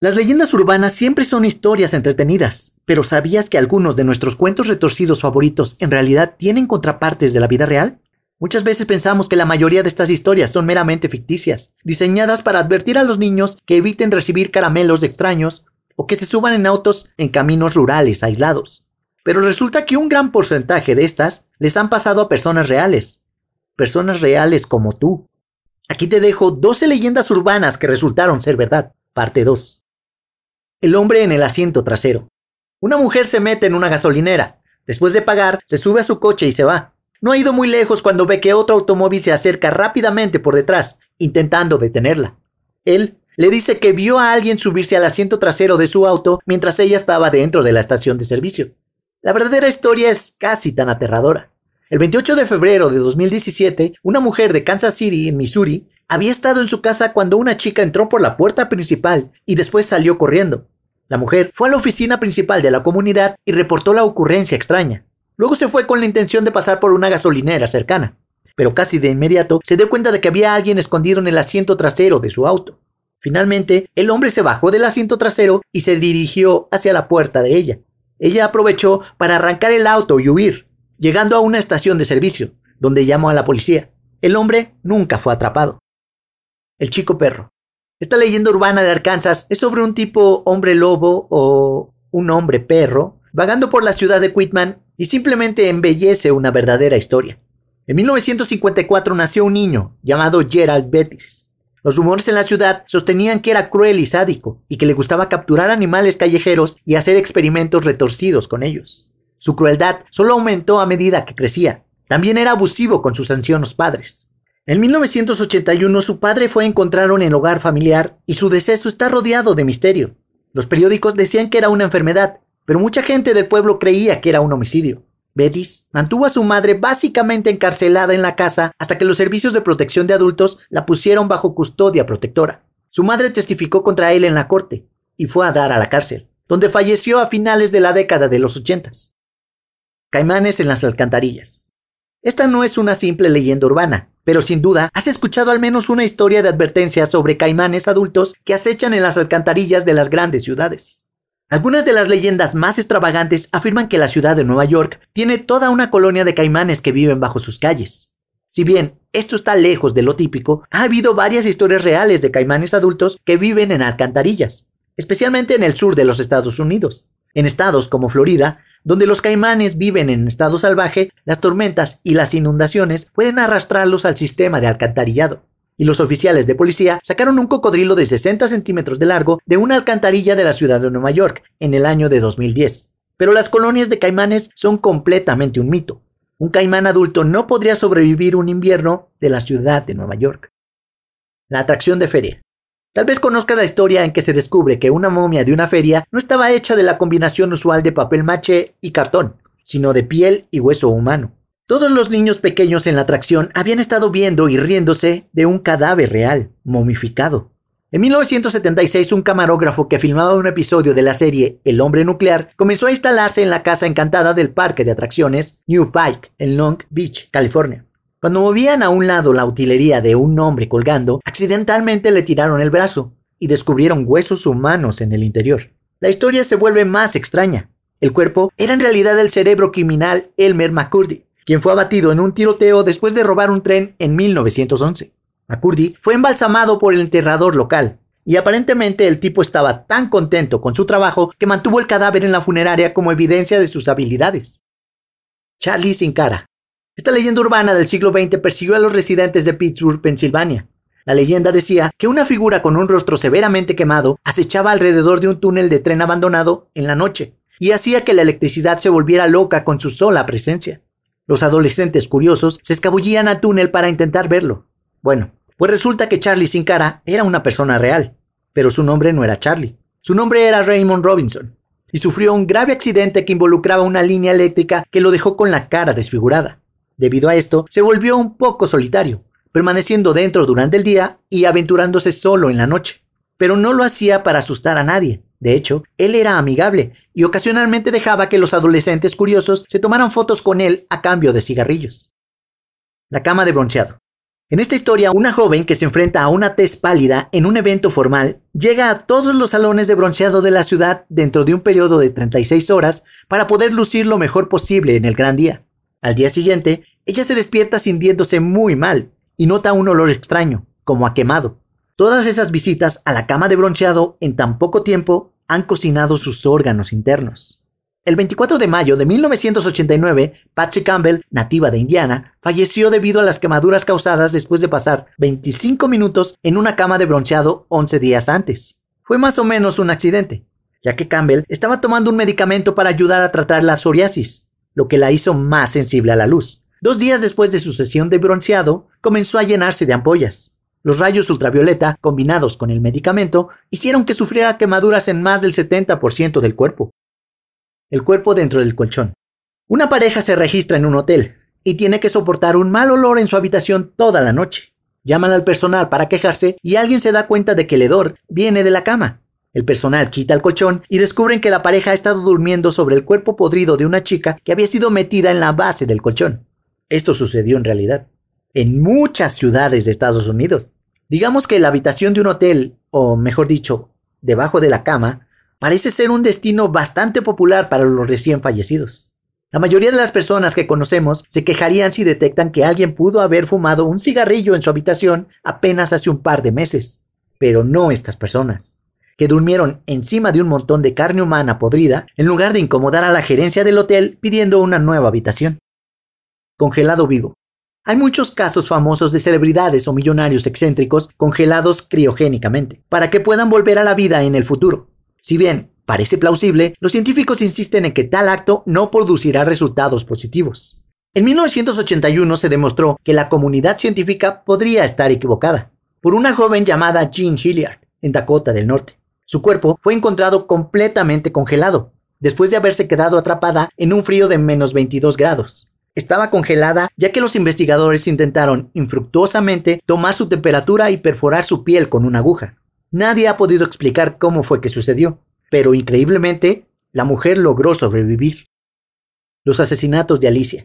Las leyendas urbanas siempre son historias entretenidas, pero ¿sabías que algunos de nuestros cuentos retorcidos favoritos en realidad tienen contrapartes de la vida real? Muchas veces pensamos que la mayoría de estas historias son meramente ficticias, diseñadas para advertir a los niños que eviten recibir caramelos extraños o que se suban en autos en caminos rurales aislados. Pero resulta que un gran porcentaje de estas les han pasado a personas reales. Personas reales como tú. Aquí te dejo 12 leyendas urbanas que resultaron ser verdad. Parte 2. El hombre en el asiento trasero. Una mujer se mete en una gasolinera. Después de pagar, se sube a su coche y se va. No ha ido muy lejos cuando ve que otro automóvil se acerca rápidamente por detrás, intentando detenerla. Él le dice que vio a alguien subirse al asiento trasero de su auto mientras ella estaba dentro de la estación de servicio. La verdadera historia es casi tan aterradora. El 28 de febrero de 2017, una mujer de Kansas City, en Missouri, había estado en su casa cuando una chica entró por la puerta principal y después salió corriendo. La mujer fue a la oficina principal de la comunidad y reportó la ocurrencia extraña. Luego se fue con la intención de pasar por una gasolinera cercana, pero casi de inmediato se dio cuenta de que había alguien escondido en el asiento trasero de su auto. Finalmente, el hombre se bajó del asiento trasero y se dirigió hacia la puerta de ella. Ella aprovechó para arrancar el auto y huir, llegando a una estación de servicio, donde llamó a la policía. El hombre nunca fue atrapado. El chico perro. Esta leyenda urbana de Arkansas es sobre un tipo hombre lobo o un hombre perro vagando por la ciudad de Quitman y simplemente embellece una verdadera historia. En 1954 nació un niño llamado Gerald Bettis. Los rumores en la ciudad sostenían que era cruel y sádico y que le gustaba capturar animales callejeros y hacer experimentos retorcidos con ellos. Su crueldad solo aumentó a medida que crecía. También era abusivo con sus ancianos padres. En 1981 su padre fue encontrado en el hogar familiar y su deceso está rodeado de misterio. Los periódicos decían que era una enfermedad, pero mucha gente del pueblo creía que era un homicidio. Betis mantuvo a su madre básicamente encarcelada en la casa hasta que los servicios de protección de adultos la pusieron bajo custodia protectora. Su madre testificó contra él en la corte y fue a dar a la cárcel, donde falleció a finales de la década de los ochentas. Caimanes en las alcantarillas. Esta no es una simple leyenda urbana, pero sin duda has escuchado al menos una historia de advertencia sobre caimanes adultos que acechan en las alcantarillas de las grandes ciudades. Algunas de las leyendas más extravagantes afirman que la ciudad de Nueva York tiene toda una colonia de caimanes que viven bajo sus calles. Si bien esto está lejos de lo típico, ha habido varias historias reales de caimanes adultos que viven en alcantarillas, especialmente en el sur de los Estados Unidos. En estados como Florida, donde los caimanes viven en estado salvaje, las tormentas y las inundaciones pueden arrastrarlos al sistema de alcantarillado. Y los oficiales de policía sacaron un cocodrilo de 60 centímetros de largo de una alcantarilla de la ciudad de Nueva York en el año de 2010. Pero las colonias de caimanes son completamente un mito. Un caimán adulto no podría sobrevivir un invierno de la ciudad de Nueva York. La atracción de feria. Tal vez conozcas la historia en que se descubre que una momia de una feria no estaba hecha de la combinación usual de papel maché y cartón, sino de piel y hueso humano. Todos los niños pequeños en la atracción habían estado viendo y riéndose de un cadáver real, momificado. En 1976, un camarógrafo que filmaba un episodio de la serie El hombre nuclear comenzó a instalarse en la casa encantada del parque de atracciones New Pike, en Long Beach, California. Cuando movían a un lado la utilería de un hombre colgando, accidentalmente le tiraron el brazo y descubrieron huesos humanos en el interior. La historia se vuelve más extraña. El cuerpo era en realidad el cerebro criminal Elmer McCurdy, quien fue abatido en un tiroteo después de robar un tren en 1911. McCurdy fue embalsamado por el enterrador local, y aparentemente el tipo estaba tan contento con su trabajo que mantuvo el cadáver en la funeraria como evidencia de sus habilidades. Charlie sin cara. Esta leyenda urbana del siglo XX persiguió a los residentes de Pittsburgh, Pensilvania. La leyenda decía que una figura con un rostro severamente quemado acechaba alrededor de un túnel de tren abandonado en la noche y hacía que la electricidad se volviera loca con su sola presencia. Los adolescentes curiosos se escabullían al túnel para intentar verlo. Bueno, pues resulta que Charlie sin cara era una persona real, pero su nombre no era Charlie. Su nombre era Raymond Robinson y sufrió un grave accidente que involucraba una línea eléctrica que lo dejó con la cara desfigurada. Debido a esto, se volvió un poco solitario, permaneciendo dentro durante el día y aventurándose solo en la noche. Pero no lo hacía para asustar a nadie. De hecho, él era amigable y ocasionalmente dejaba que los adolescentes curiosos se tomaran fotos con él a cambio de cigarrillos. La cama de bronceado. En esta historia, una joven que se enfrenta a una tez pálida en un evento formal llega a todos los salones de bronceado de la ciudad dentro de un periodo de 36 horas para poder lucir lo mejor posible en el gran día. Al día siguiente, ella se despierta sintiéndose muy mal y nota un olor extraño, como a quemado. Todas esas visitas a la cama de bronceado en tan poco tiempo han cocinado sus órganos internos. El 24 de mayo de 1989, Patsy Campbell, nativa de Indiana, falleció debido a las quemaduras causadas después de pasar 25 minutos en una cama de bronceado 11 días antes. Fue más o menos un accidente, ya que Campbell estaba tomando un medicamento para ayudar a tratar la psoriasis, lo que la hizo más sensible a la luz. Dos días después de su sesión de bronceado, comenzó a llenarse de ampollas. Los rayos ultravioleta, combinados con el medicamento, hicieron que sufriera quemaduras en más del 70% del cuerpo el cuerpo dentro del colchón. Una pareja se registra en un hotel y tiene que soportar un mal olor en su habitación toda la noche. Llaman al personal para quejarse y alguien se da cuenta de que el hedor viene de la cama. El personal quita el colchón y descubren que la pareja ha estado durmiendo sobre el cuerpo podrido de una chica que había sido metida en la base del colchón. Esto sucedió en realidad en muchas ciudades de Estados Unidos. Digamos que la habitación de un hotel, o mejor dicho, debajo de la cama, parece ser un destino bastante popular para los recién fallecidos. La mayoría de las personas que conocemos se quejarían si detectan que alguien pudo haber fumado un cigarrillo en su habitación apenas hace un par de meses, pero no estas personas, que durmieron encima de un montón de carne humana podrida en lugar de incomodar a la gerencia del hotel pidiendo una nueva habitación. Congelado vivo. Hay muchos casos famosos de celebridades o millonarios excéntricos congelados criogénicamente, para que puedan volver a la vida en el futuro. Si bien parece plausible, los científicos insisten en que tal acto no producirá resultados positivos. En 1981 se demostró que la comunidad científica podría estar equivocada, por una joven llamada Jean Hilliard, en Dakota del Norte. Su cuerpo fue encontrado completamente congelado, después de haberse quedado atrapada en un frío de menos 22 grados. Estaba congelada ya que los investigadores intentaron infructuosamente tomar su temperatura y perforar su piel con una aguja. Nadie ha podido explicar cómo fue que sucedió, pero increíblemente, la mujer logró sobrevivir. Los asesinatos de Alicia.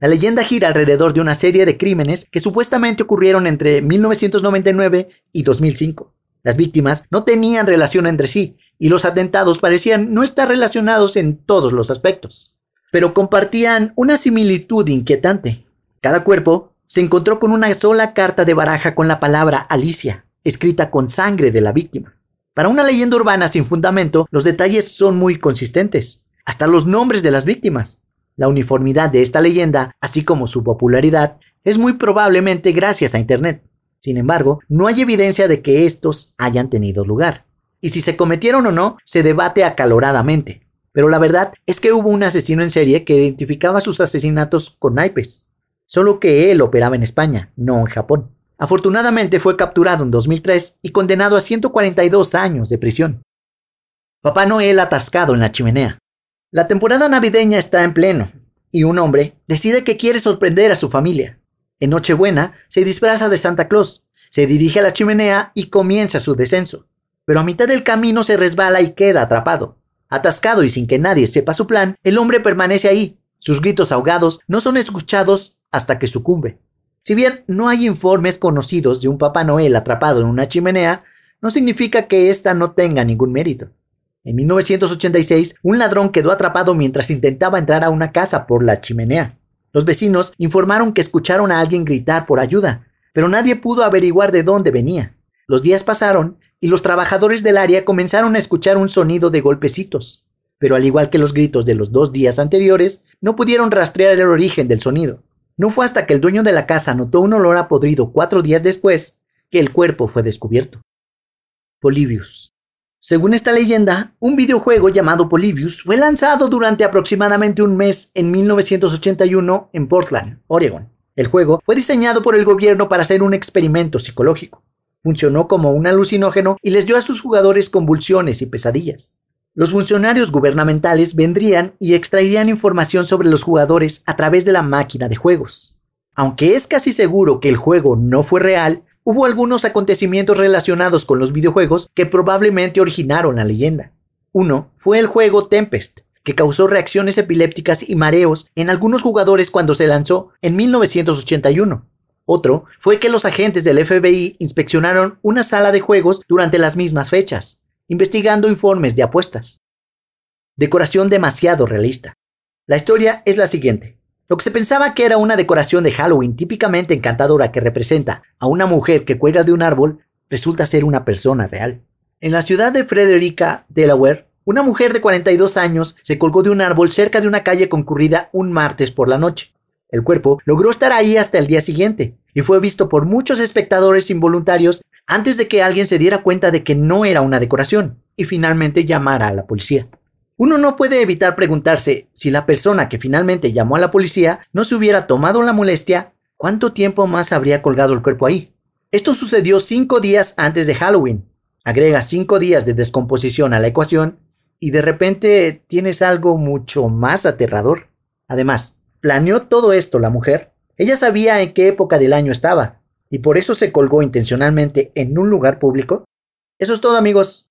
La leyenda gira alrededor de una serie de crímenes que supuestamente ocurrieron entre 1999 y 2005. Las víctimas no tenían relación entre sí y los atentados parecían no estar relacionados en todos los aspectos, pero compartían una similitud inquietante. Cada cuerpo se encontró con una sola carta de baraja con la palabra Alicia, escrita con sangre de la víctima. Para una leyenda urbana sin fundamento, los detalles son muy consistentes, hasta los nombres de las víctimas. La uniformidad de esta leyenda, así como su popularidad, es muy probablemente gracias a Internet. Sin embargo, no hay evidencia de que estos hayan tenido lugar. Y si se cometieron o no, se debate acaloradamente. Pero la verdad es que hubo un asesino en serie que identificaba sus asesinatos con naipes. Solo que él operaba en España, no en Japón. Afortunadamente fue capturado en 2003 y condenado a 142 años de prisión. Papá Noel atascado en la chimenea. La temporada navideña está en pleno, y un hombre decide que quiere sorprender a su familia. En Nochebuena se disfraza de Santa Claus, se dirige a la chimenea y comienza su descenso. Pero a mitad del camino se resbala y queda atrapado. Atascado y sin que nadie sepa su plan, el hombre permanece ahí. Sus gritos ahogados no son escuchados hasta que sucumbe. Si bien no hay informes conocidos de un Papá Noel atrapado en una chimenea, no significa que ésta no tenga ningún mérito. En 1986, un ladrón quedó atrapado mientras intentaba entrar a una casa por la chimenea. Los vecinos informaron que escucharon a alguien gritar por ayuda, pero nadie pudo averiguar de dónde venía. Los días pasaron y los trabajadores del área comenzaron a escuchar un sonido de golpecitos, pero al igual que los gritos de los dos días anteriores, no pudieron rastrear el origen del sonido. No fue hasta que el dueño de la casa notó un olor a podrido cuatro días después que el cuerpo fue descubierto. Polybius. Según esta leyenda, un videojuego llamado Polybius fue lanzado durante aproximadamente un mes en 1981 en Portland, Oregon. El juego fue diseñado por el gobierno para hacer un experimento psicológico. Funcionó como un alucinógeno y les dio a sus jugadores convulsiones y pesadillas. Los funcionarios gubernamentales vendrían y extraerían información sobre los jugadores a través de la máquina de juegos. Aunque es casi seguro que el juego no fue real, hubo algunos acontecimientos relacionados con los videojuegos que probablemente originaron la leyenda. Uno fue el juego Tempest, que causó reacciones epilépticas y mareos en algunos jugadores cuando se lanzó en 1981. Otro fue que los agentes del FBI inspeccionaron una sala de juegos durante las mismas fechas, investigando informes de apuestas. Decoración demasiado realista. La historia es la siguiente. Lo que se pensaba que era una decoración de Halloween típicamente encantadora que representa a una mujer que cuelga de un árbol, resulta ser una persona real. En la ciudad de Frederica, Delaware, una mujer de 42 años se colgó de un árbol cerca de una calle concurrida un martes por la noche. El cuerpo logró estar ahí hasta el día siguiente y fue visto por muchos espectadores involuntarios antes de que alguien se diera cuenta de que no era una decoración y finalmente llamara a la policía. Uno no puede evitar preguntarse si la persona que finalmente llamó a la policía no se hubiera tomado la molestia, ¿cuánto tiempo más habría colgado el cuerpo ahí? Esto sucedió cinco días antes de Halloween. Agrega cinco días de descomposición a la ecuación y de repente tienes algo mucho más aterrador. Además, planeó todo esto la mujer. Ella sabía en qué época del año estaba y por eso se colgó intencionalmente en un lugar público. Eso es todo amigos.